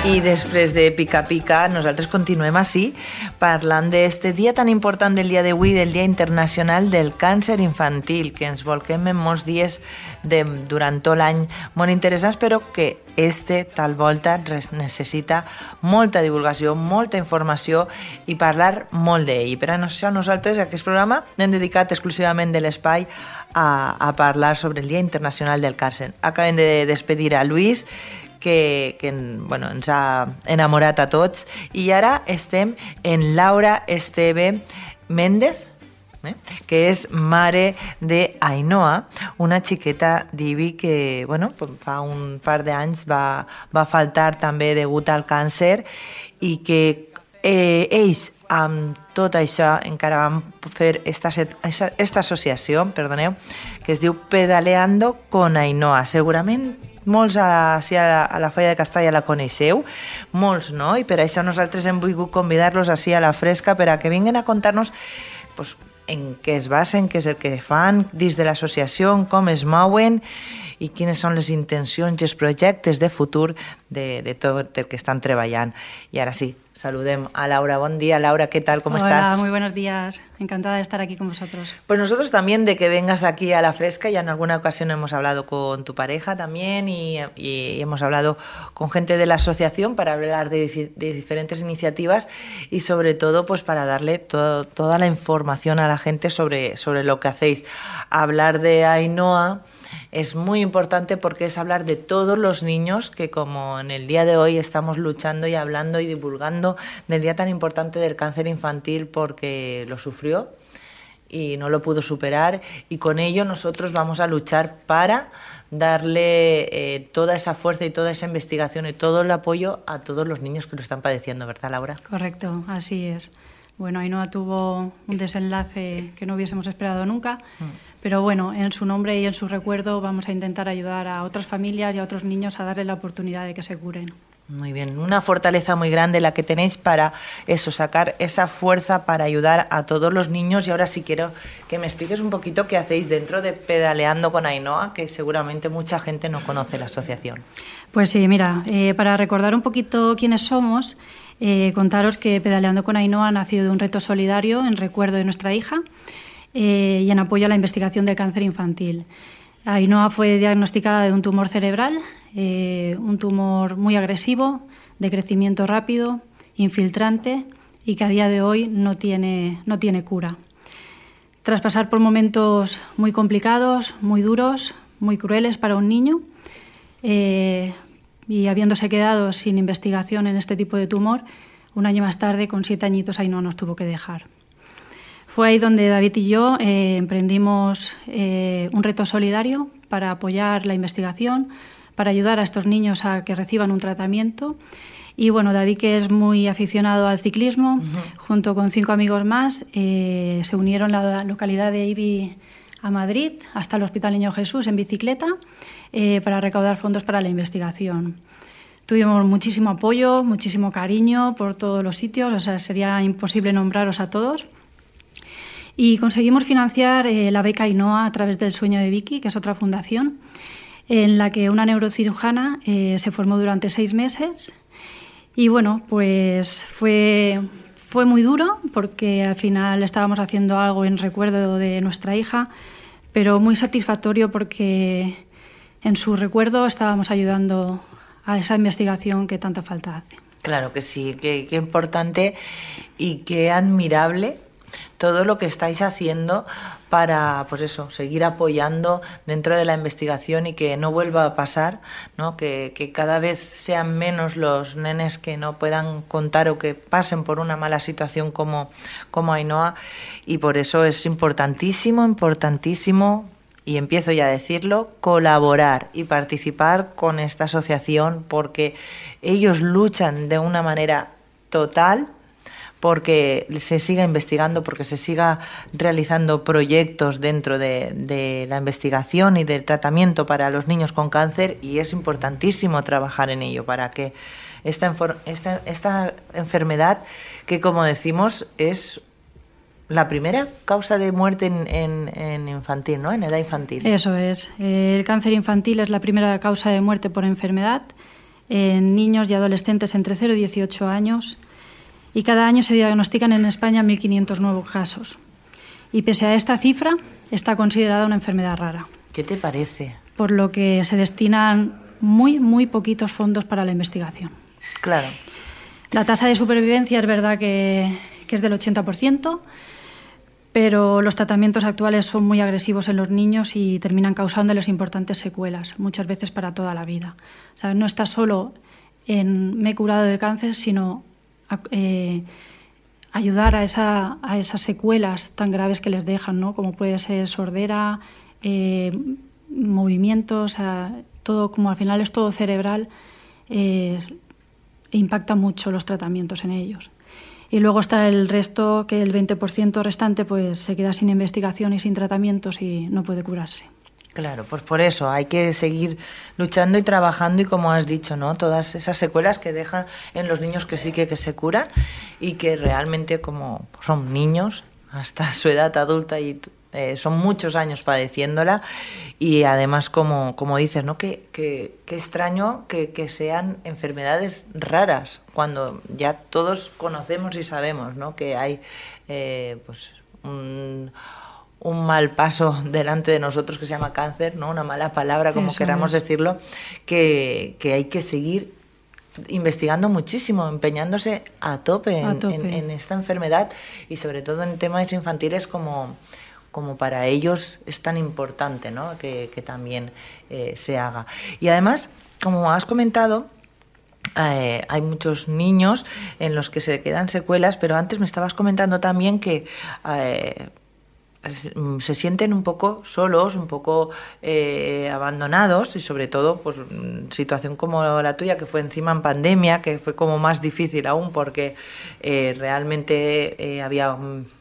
I després de Pica Pica, nosaltres continuem així parlant d'aquest dia tan important del dia d'avui, del Dia Internacional del Càncer Infantil, que ens volquem en molts dies de, durant tot l'any molt interessants, però que este tal volta necessita molta divulgació, molta informació i parlar molt d'ell. Per això nosaltres, aquest programa, hem dedicat exclusivament de l'espai a, a parlar sobre el Dia Internacional del Càncer. Acabem de despedir a Luis, que, que bueno, ens ha enamorat a tots. I ara estem en Laura Esteve Méndez, eh? que és mare de Ainhoa, una xiqueta d'Ibi que bueno, fa un par d'anys va, va faltar també degut al càncer i que eh, ells amb tot això encara vam fer esta, esta, associació, perdoneu, que es diu Pedaleando con Ainhoa. Segurament molts a, si a, la, a la Falla de Castalla la coneixeu, molts no, i per això nosaltres hem volgut convidar-los a la fresca per a que vinguin a contar-nos pues, en què es basen, què és el que fan dins de l'associació, com es mouen i quines són les intencions i els projectes de futur de, de tot el que estan treballant. I ara sí, saludem a Laura. Buen día, Laura, ¿qué tal? ¿Cómo Hola, estás? muy buenos días. Encantada de estar aquí con vosotros. Pues nosotros también de que vengas aquí a la fresca. Ya en alguna ocasión hemos hablado con tu pareja también y, y hemos hablado con gente de la asociación para hablar de, de diferentes iniciativas y sobre todo pues para darle todo, toda la información a la gente sobre, sobre lo que hacéis. Hablar de Ainhoa es muy importante porque es hablar de todos los niños que como en el día de hoy estamos luchando y hablando y divulgando del día tan importante del cáncer infantil porque lo sufrió y no lo pudo superar y con ello nosotros vamos a luchar para darle eh, toda esa fuerza y toda esa investigación y todo el apoyo a todos los niños que lo están padeciendo, ¿verdad Laura? Correcto, así es. Bueno, Ainhoa tuvo un desenlace que no hubiésemos esperado nunca, mm. pero bueno, en su nombre y en su recuerdo vamos a intentar ayudar a otras familias y a otros niños a darle la oportunidad de que se curen. Muy bien, una fortaleza muy grande la que tenéis para eso, sacar esa fuerza para ayudar a todos los niños. Y ahora sí quiero que me expliques un poquito qué hacéis dentro de Pedaleando con Ainhoa, que seguramente mucha gente no conoce la asociación. Pues sí, mira, eh, para recordar un poquito quiénes somos, eh, contaros que Pedaleando con Ainhoa ha nacido de un reto solidario en recuerdo de nuestra hija eh, y en apoyo a la investigación del cáncer infantil. Ainhoa fue diagnosticada de un tumor cerebral, eh, un tumor muy agresivo, de crecimiento rápido, infiltrante y que a día de hoy no tiene, no tiene cura. Tras pasar por momentos muy complicados, muy duros, muy crueles para un niño, y habiéndose quedado sin investigación en este tipo de tumor, un año más tarde, con siete añitos, ahí no nos tuvo que dejar. Fue ahí donde David y yo eh, emprendimos eh, un reto solidario para apoyar la investigación, para ayudar a estos niños a que reciban un tratamiento. Y bueno, David, que es muy aficionado al ciclismo, uh -huh. junto con cinco amigos más, eh, se unieron a la localidad de Ibi a Madrid, hasta el Hospital Niño Jesús, en bicicleta, eh, para recaudar fondos para la investigación. Tuvimos muchísimo apoyo, muchísimo cariño por todos los sitios, o sea, sería imposible nombraros a todos. Y conseguimos financiar eh, la beca INOA a través del Sueño de Vicky, que es otra fundación, en la que una neurocirujana eh, se formó durante seis meses. Y bueno, pues fue, fue muy duro porque al final estábamos haciendo algo en recuerdo de nuestra hija, pero muy satisfactorio porque en su recuerdo estábamos ayudando a esa investigación que tanta falta hace. Claro que sí, qué, importante y qué admirable todo lo que estáis haciendo para, pues eso, seguir apoyando dentro de la investigación y que no vuelva a pasar, ¿no? Que, cada vez sean menos los nenes que no puedan contar o que pasen por una mala situación como, como Ainhoa y por eso es importantísimo, importantísimo y empiezo ya a decirlo, colaborar y participar con esta asociación porque ellos luchan de una manera total porque se siga investigando, porque se siga realizando proyectos dentro de, la investigación y del tratamiento para los niños con cáncer y es importantísimo trabajar en ello para que esta, esta, enfermedad, que como decimos es la primera causa de muerte en, en, en, infantil, ¿no? En edad infantil. Eso es. El cáncer infantil es la primera causa de muerte por enfermedad en niños y adolescentes entre 0 y 18 años y cada año se diagnostican en España 1.500 nuevos casos. Y pese a esta cifra, está considerada una enfermedad rara. ¿Qué te parece? Por lo que se destinan muy, muy poquitos fondos para la investigación. Claro. La tasa de supervivencia es verdad que, que es del 80%, pero los tratamientos actuales son muy agresivos en los niños y terminan causándoles importantes secuelas, muchas veces para toda la vida. O sea, no está solo en me he curado de cáncer, sino eh, ayudar a, esa, a, esas secuelas tan graves que les dejan, ¿no? como puede ser sordera, eh, movimientos, todo, como al final es todo cerebral, eh, impacta mucho los tratamientos en ellos. Y luego está el resto, que el 20% restante pues se queda sin investigación y sin tratamientos y no puede curarse. Claro, pues por eso hay que seguir luchando y trabajando y como has dicho, ¿no? Todas esas secuelas que dejan en los niños que sí que, que se curan y que realmente como son niños hasta su edad adulta y eh, son muchos años padeciéndola y además como, como dices, ¿no? Que, que, extraño que, que, sean enfermedades raras cuando ya todos conocemos y sabemos, ¿no? Que hay eh, pues un un mal paso delante de nosotros que se llama cáncer, ¿no? Una mala palabra, como queramos decirlo, que, hay que seguir investigando muchísimo, empeñándose a tope, En, esta enfermedad y sobre todo en temas infantiles como, como para ellos es tan importante ¿no? que, también eh, se haga. Y además, como has comentado, eh, hay muchos niños en los que se quedan secuelas, pero antes me estabas comentando también que eh, se sienten un poco solos, un poco eh, abandonados y sobre todo pues mm, situación como la tuya que fue encima en pandemia que fue como más difícil aún porque eh, realmente eh, había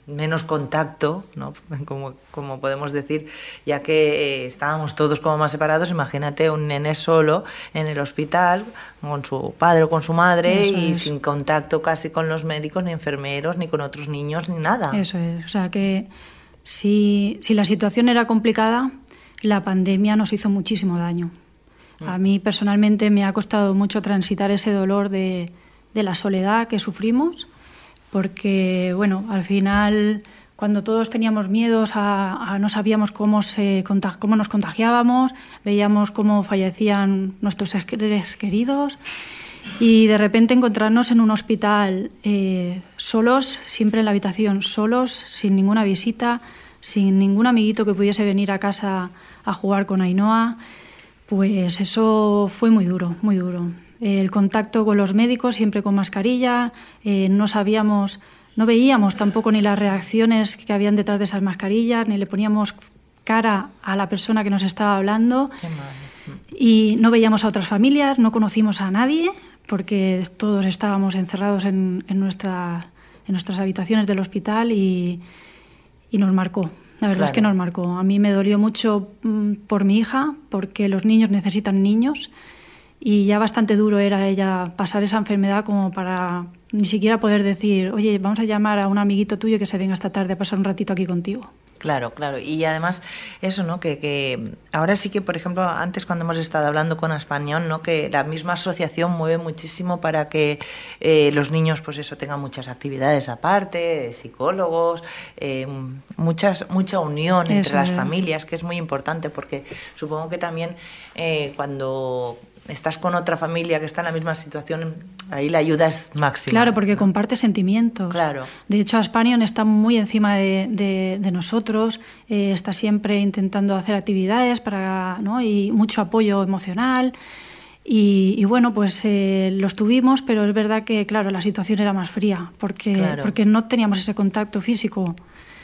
menos contacto ¿no? como, como podemos decir ya que estábamos todos como más separados. Imagínate un nene solo en el hospital con su padre o con su madre y sin contacto casi con los médicos ni enfermeros ni con otros niños ni nada. Eso es. O sea que si, la situación era complicada, la pandemia nos hizo muchísimo daño. A mí personalmente me ha costado mucho transitar ese dolor de, la soledad que sufrimos, porque, bueno, al final, cuando todos teníamos miedos, a, no sabíamos cómo, se, cómo nos contagiábamos, veíamos cómo fallecían nuestros seres queridos y de repente encontrarnos en un hospital eh, solos, siempre en la habitación, solos, sin ninguna visita, sin ningún amiguito que pudiese venir a casa a jugar con Ainhoa, pues eso fue muy duro, muy duro. El contacto con los médicos, siempre con mascarilla, eh, no sabíamos, no veíamos tampoco ni las reacciones que habían detrás de esas mascarillas, ni le poníamos cara a la persona que nos estaba hablando. Y no veíamos a otras familias, no conocimos a nadie, porque todos estábamos encerrados en, en, nuestra, en nuestras habitaciones del hospital y, y nos marcó. La verdad es que nos marcó. A mí me dolió mucho mm, por mi hija, porque los niños necesitan niños y ya bastante duro era ella pasar esa enfermedad como para ni siquiera poder decir, oye, vamos a llamar a un amiguito tuyo que se venga esta tarde a pasar un ratito aquí contigo. Claro, claro. Y además eso, ¿no? Que, que, ahora sí que, por ejemplo, antes cuando hemos estado hablando con Español, ¿no? Que la misma asociación mueve muchísimo para que eh, los niños, pues eso, tengan muchas actividades aparte, psicólogos, eh, muchas, mucha unión entre las familias, que es muy importante porque supongo que también eh, cuando estás con otra familia que está en la misma situación, ahí la ayuda es máxima. Claro, porque comparte sentimientos. Claro. De hecho, Aspanion está muy encima de, nosotros, eh, está siempre intentando hacer actividades para, ¿no? y mucho apoyo emocional. Y, bueno, pues eh, los tuvimos, pero es verdad que, claro, la situación era más fría, porque, porque no teníamos ese contacto físico.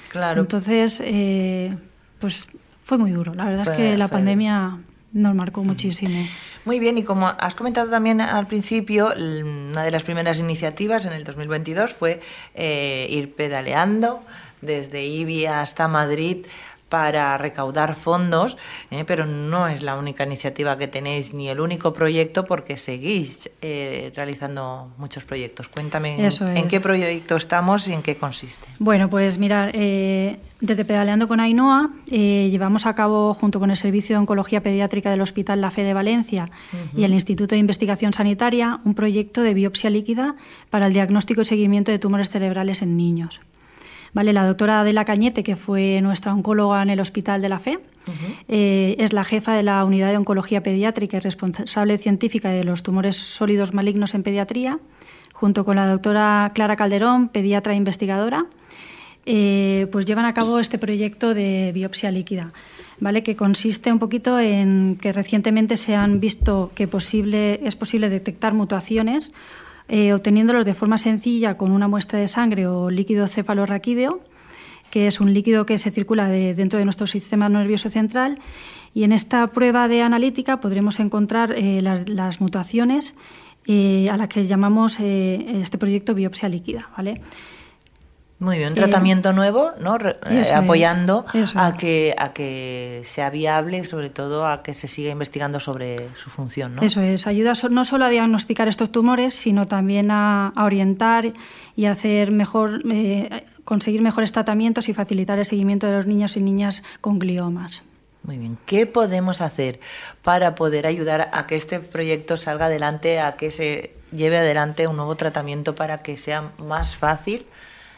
Claro. Entonces, eh, pues fue muy duro. La verdad es que la pandemia nos marcó muchísimo. Muy bien, y como has comentado también al principio, una de las primeras iniciativas en el 2022 fue eh, ir pedaleando desde Ibi hasta Madrid para recaudar fondos, ¿eh? pero no es la única iniciativa que tenéis ni el único proyecto porque seguís eh, realizando muchos proyectos. Cuéntame en, qué proyecto estamos y en qué consiste. Bueno, pues mira, eh, desde Pedaleando con Ainhoa llevamos a cabo, junto con el Servicio de Oncología Pediátrica del Hospital La Fe de Valencia y el Instituto de Investigación Sanitaria, un proyecto de biopsia líquida para el diagnóstico y seguimiento de tumores cerebrales en niños. Vale, la doctora Adela Cañete, que fue nuestra oncóloga en el Hospital de la Fe, eh, es la jefa de la Unidad de Oncología Pediátrica y responsable científica de los tumores sólidos malignos en pediatría, junto con la doctora Clara Calderón, pediatra e investigadora. Eh, pues llevan a cabo este proyecto de biopsia líquida, ¿vale? que consiste un poquito en que recientemente se han visto que posible, es posible detectar mutaciones eh, obteniéndolos de forma sencilla con una muestra de sangre o líquido cefalorraquídeo, que es un líquido que se circula dentro de nuestro sistema nervioso central. Y en esta prueba de analítica podremos encontrar eh, las, mutaciones eh, a las que llamamos este proyecto biopsia líquida. ¿vale? Muy bien, un tratamiento nuevo, ¿no? Eh, apoyando a que a que sea viable y sobre todo a que se siga investigando sobre su función, ¿no? Eso es, ayuda no solo a diagnosticar estos tumores, sino también a, orientar y hacer mejor eh, conseguir mejores tratamientos y facilitar el seguimiento de los niños y niñas con gliomas. Muy bien, ¿qué podemos hacer para poder ayudar a que este proyecto salga adelante, a que se lleve adelante un nuevo tratamiento para que sea más fácil?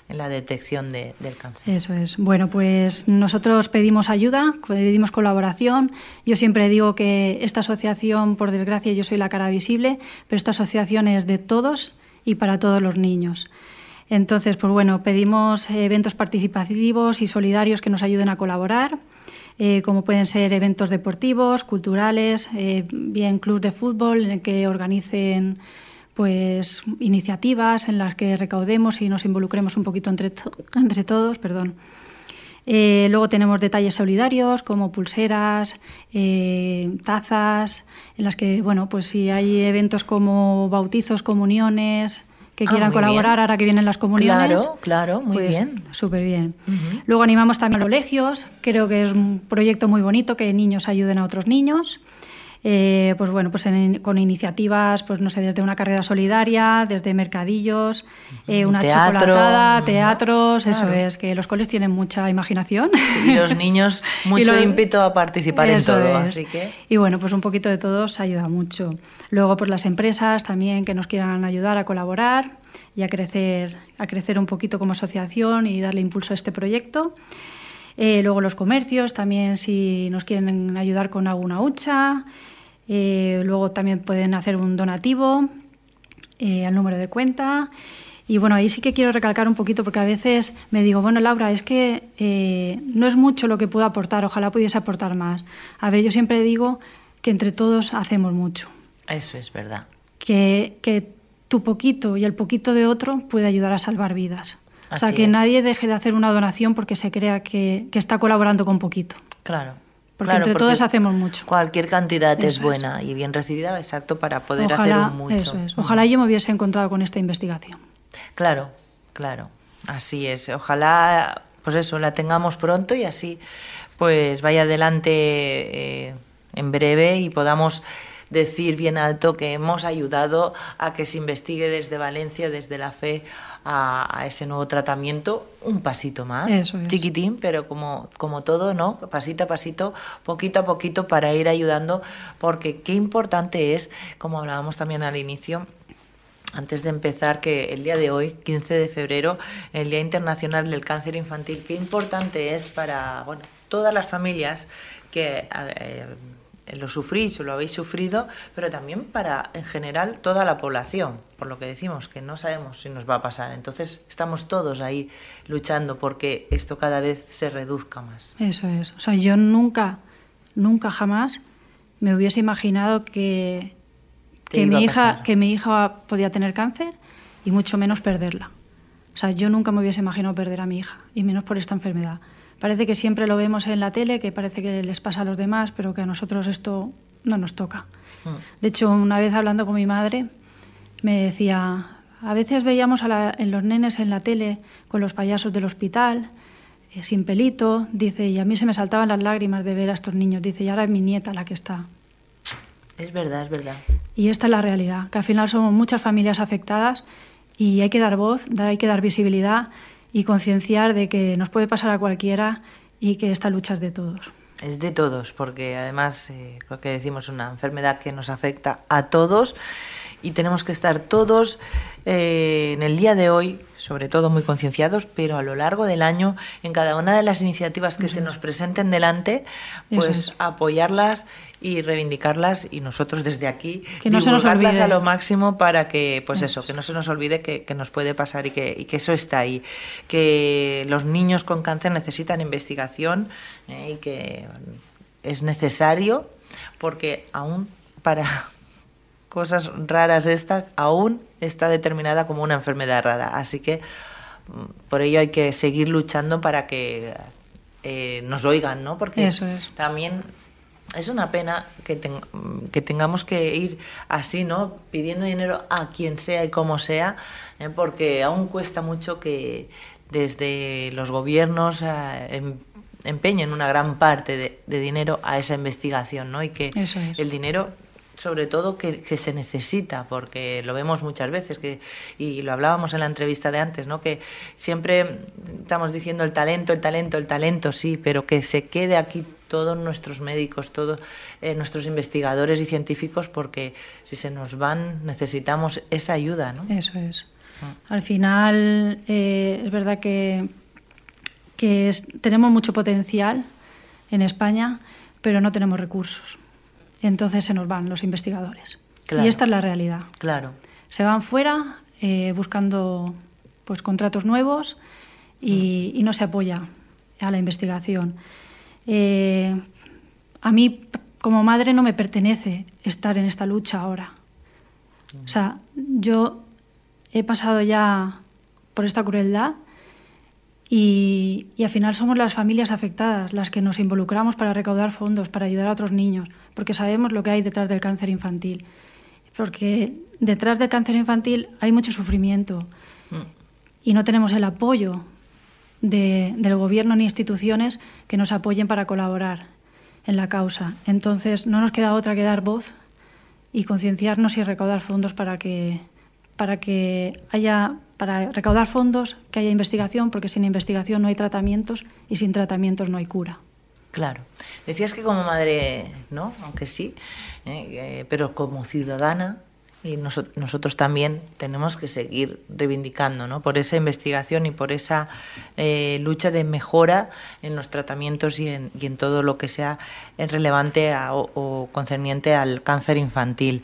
En la detección de, del cáncer. Eso es. Bueno, pues nosotros pedimos ayuda, pedimos colaboración. Yo siempre digo que esta asociación, por desgracia, yo soy la cara visible, pero esta asociación es de todos y para todos los niños. Entonces, pues bueno, pedimos eventos participativos y solidarios que nos ayuden a colaborar. Eh, como pueden ser eventos deportivos, culturales, eh, bien clubs de fútbol que organicen pues iniciativas en las que recaudemos y nos involucremos un poquito entre, entre todos. Perdón. Eh, luego tenemos detalles solidarios como pulseras, eh, tazas, en las que, bueno, pues si hay eventos como bautizos, comuniones, que ah, quieran colaborar ahora que vienen las comuniones. Claro, claro, muy pues, bien. Súper bien. Luego animamos también a los colegios, creo que es un proyecto muy bonito que niños ayuden a otros niños. Eh, pues bueno, pues con iniciativas, pues no sé, desde una carrera solidaria, desde mercadillos, eh, una Teatro, chocolatada, teatros, eso es, que los coles tienen mucha imaginación. y los niños mucho a participar en todo, así que... Y bueno, pues un poquito de todos ayuda mucho. Luego, pues las empresas también que nos quieran ayudar a colaborar y a crecer, a crecer un poquito como asociación y darle impulso a este proyecto. Eh, luego los comercios también si nos quieren ayudar con alguna hucha. Eh, luego también pueden hacer un donativo eh, al número de cuenta. Y bueno, ahí sí que quiero recalcar un poquito porque a veces me digo, bueno, Laura, es que no es mucho lo que puedo aportar, ojalá pudiese aportar más. A ver, yo siempre digo que entre todos hacemos mucho. Eso es verdad. Que, que tu poquito y el poquito de otro puede ayudar a salvar vidas o sea, que nadie deje de hacer una donación porque se crea que, está colaborando con poquito. Claro. Porque entre todos hacemos mucho. Cualquier cantidad es buena y bien recibida, exacto, para poder hacer un mucho. Eso es. Ojalá yo me hubiese encontrado con esta investigación. Claro, claro. Así es. Ojalá, pues eso, la tengamos pronto y así, pues vaya adelante eh, en breve y podamos decir bien alto que hemos ayudado a que se investigue desde Valencia, desde la fe, a, ese nuevo tratamiento, un pasito más, chiquitín, pero como, como todo, ¿no? Pasito a pasito, poquito a poquito para ir ayudando, porque qué importante es, como hablábamos también al inicio, antes de empezar, que el día de hoy, 15 de febrero, el Día Internacional del Cáncer Infantil, qué importante es para bueno, todas las familias que eh, lo sufrís o lo habéis sufrido, pero también para, en general, toda la población, por lo que decimos, que no sabemos si nos va a pasar. Entonces, estamos todos ahí luchando porque esto cada vez se reduzca más. Eso es. O sea, yo nunca, nunca jamás me hubiese imaginado que, que mi, hija, que mi hija podía tener cáncer y mucho menos perderla. O sea, yo nunca me hubiese imaginado perder a mi hija, y menos por esta enfermedad. Parece que siempre lo vemos en la tele, que parece que les pasa a los demás, pero que a nosotros esto no nos toca. Mm. De hecho, una vez hablando con mi madre, me decía, a veces veíamos a en los nenes en la tele con los payasos del hospital, eh, sin pelito, dice, y a mí se me saltaban las lágrimas de ver a estos niños, dice, y ahora es mi nieta la que está. Es verdad, es verdad. Y esta es la realidad, que al final somos muchas familias afectadas y hay que dar voz, hay que dar visibilidad y concienciar de que nos puede pasar a cualquiera y que esta lucha es de todos. Es de todos, porque además, eh, lo que decimos, una enfermedad que nos afecta a todos y tenemos que estar todos eh, en el día de hoy, sobre todo muy concienciados, pero a lo largo del año, en cada una de las iniciativas que se nos presenten delante, pues apoyarlas y reivindicarlas y nosotros desde aquí que no se nos olvide. a lo máximo para que pues eso, que no se nos olvide que, que nos puede pasar y que, y que, eso está ahí. Que los niños con cáncer necesitan investigación eh, y que es necesario porque aún para cosas raras esta aún está determinada como una enfermedad rara. Así que mm, por ello hay que seguir luchando para que eh, nos oigan, ¿no? Porque también es una pena que, que, tengamos que ir así, ¿no? Pidiendo dinero a quien sea y como sea, ¿eh? porque aún cuesta mucho que desde los gobiernos eh, em, empeñen una gran parte de, de, dinero a esa investigación, ¿no? Y que el dinero sobre todo que, se necesita, porque lo vemos muchas veces, que, y lo hablábamos en la entrevista de antes, ¿no? que siempre estamos diciendo el talento, el talento, el talento, sí, pero que se quede aquí todos nuestros médicos, todos eh, nuestros investigadores y científicos, porque si se nos van necesitamos esa ayuda. ¿no? Eso es. Mm. Al final eh, es verdad que, que tenemos mucho potencial en España, pero no tenemos recursos entonces se nos van los investigadores. Y esta es la realidad. Claro. Se van fuera eh, buscando pues contratos nuevos y, no se apoya a la investigación. Eh, a mí, como madre, no me pertenece estar en esta lucha ahora. O sea, yo he pasado ya por esta crueldad y, al final somos las familias afectadas las que nos involucramos para recaudar fondos, para ayudar a otros niños, porque sabemos lo que hay detrás del cáncer infantil. Porque detrás del cáncer infantil hay mucho sufrimiento y no tenemos el apoyo de, del gobierno ni instituciones que nos apoyen para colaborar en la causa. Entonces no nos queda otra que dar voz y concienciarnos y recaudar fondos para que, para que haya para recaudar fondos, que haya investigación, porque sin investigación no hay tratamientos y sin tratamientos no hay cura. Claro. Decías que como madre, ¿no? Aunque sí, eh, eh, pero como ciudadana y nosotros también tenemos que seguir reivindicando ¿no? por esa investigación y por esa eh, lucha de mejora en los tratamientos y en, todo lo que sea relevante o, o, concerniente al cáncer infantil.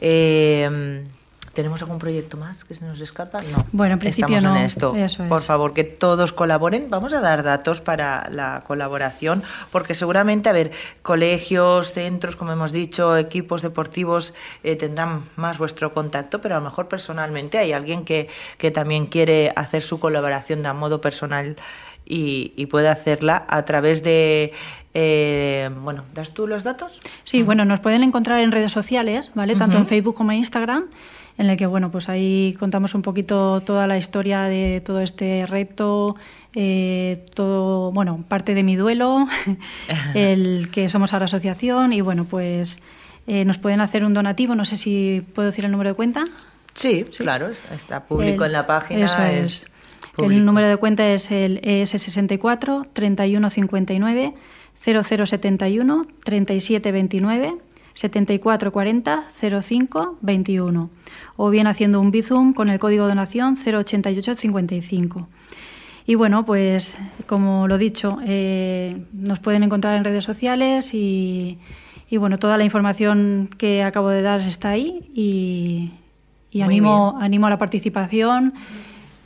Eh, ¿Tenemos algún proyecto más que se nos escapa? No. Bueno, en principio Estamos no. en esto. Eso es. Por favor, que todos colaboren. Vamos a dar datos para la colaboración, porque seguramente, a ver, colegios, centros, como hemos dicho, equipos deportivos eh, tendrán más vuestro contacto, pero a lo mejor personalmente hay alguien que, que también quiere hacer su colaboración de a modo personal y, y puede hacerla a través de eh, bueno, ¿das tú los datos? Sí, bueno, nos pueden encontrar en redes sociales, ¿vale? Tanto en Facebook como en Instagram en el que bueno, pues ahí contamos un poquito toda la historia de todo este reto, eh, todo, bueno, parte de mi duelo, el que somos ahora asociación y bueno, pues eh, nos pueden hacer un donativo, no sé si puedo decir el número de cuenta. Sí, claro, está público en la página. Eso es. el número de cuenta es el ES64 3159 0071 3729 7440 05 21 o bien haciendo un Bizum con el código de donación 08855. Y bueno, pues como lo dicho, eh, nos pueden encontrar en redes sociales y, y, bueno, toda la información que acabo de dar está ahí y, y animo, animo a la participación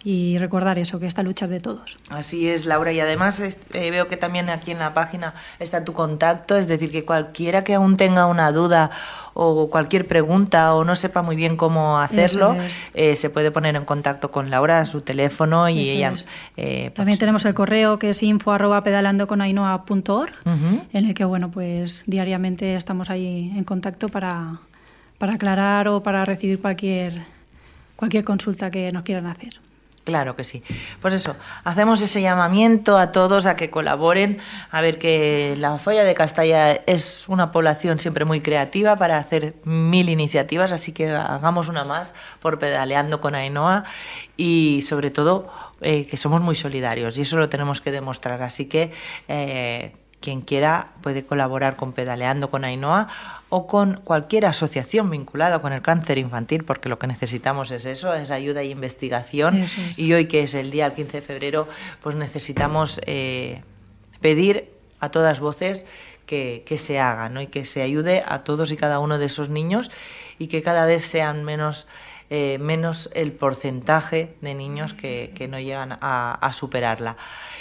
y recordar eso, que esta lucha es de todos. Así es, Laura, y además eh, veo que también aquí en la página está tu contacto, es decir, que cualquiera que aún tenga una duda o cualquier pregunta o no sepa muy bien cómo hacerlo, eh, se puede poner en contacto con Laura, su teléfono y ella... Eh, pues también tenemos el correo que es info arroba pedalando con en el que, bueno, pues diariamente estamos ahí en contacto para, para aclarar o para recibir cualquier, cualquier consulta que nos quieran hacer. Claro que sí. Pues eso, hacemos ese llamamiento a todos a que colaboren, a ver que la Folla de Castalla es una población siempre muy creativa para hacer mil iniciativas, así que hagamos una más por pedaleando con Ainhoa y sobre todo eh, que somos muy solidarios y eso lo tenemos que demostrar. Así que eh, quien quiera puede colaborar con Pedaleando con Ainhoa o con cualquier asociación vinculada con el cáncer infantil, porque lo que necesitamos es eso, es ayuda y investigación. Y hoy, que es el día, el 15 de febrero, pues necesitamos eh, pedir a todas voces que, se haga ¿no? y que se ayude a todos y cada uno de esos niños y que cada vez sean menos eh, menos el porcentaje de niños que, no llegan a, superarla.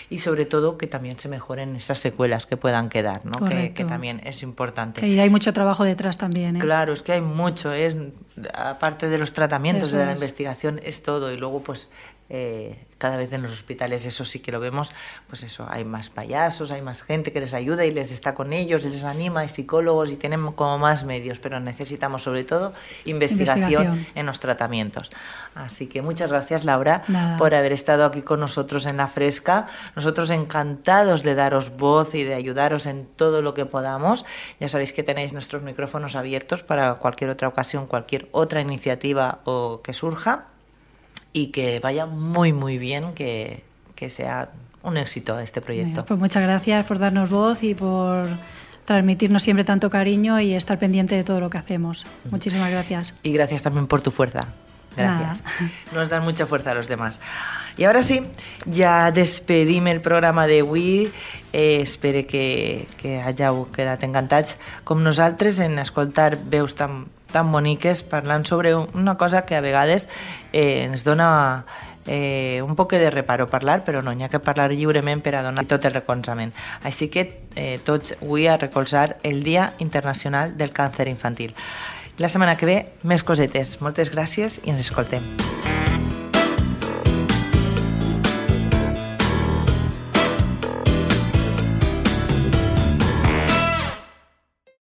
Y sobre todo que también se mejoren esas secuelas que puedan quedar, ¿no? Que, también es importante. Y hay mucho trabajo detrás también. ¿eh? Claro, es que hay mucho, es aparte de los tratamientos, de la investigación, es todo. Y luego, pues, eh, cada vez en los hospitales, eso sí que lo vemos, pues eso, hay más payasos, hay más gente que les ayuda y les está con ellos, y les anima, hay psicólogos y tienen como más medios, pero necesitamos sobre todo investigación, en los tratamientos. Así que muchas gracias Laura por haber estado aquí con nosotros en La Fresca. Nosotros encantados de daros voz y de ayudaros en todo lo que podamos. Ya sabéis que tenéis nuestros micrófonos abiertos para cualquier otra ocasión, cualquier otra iniciativa o que surja y que vaya muy, muy bien, que, que sea un éxito este proyecto. pues muchas gracias por darnos voz y por transmitirnos siempre tanto cariño y estar pendiente de todo lo que hacemos. Muchísimas gracias. Y gracias también por tu fuerza. Gracias. Nos dan mucha fuerza a los demás. Y ahora sí, ja despedim el programa d'avui. Eh, espero que, que hàgiu quedat encantats com nosaltres en escoltar veus tan tan boniques parlant sobre una cosa que a vegades eh, ens dona eh, un poc de reparo parlar, però no, n'hi ha que parlar lliurement per a donar tot el recolzament. Així que eh, tots avui a recolzar el Dia Internacional del Càncer Infantil. La setmana que ve, més cosetes. Moltes gràcies i ens escoltem.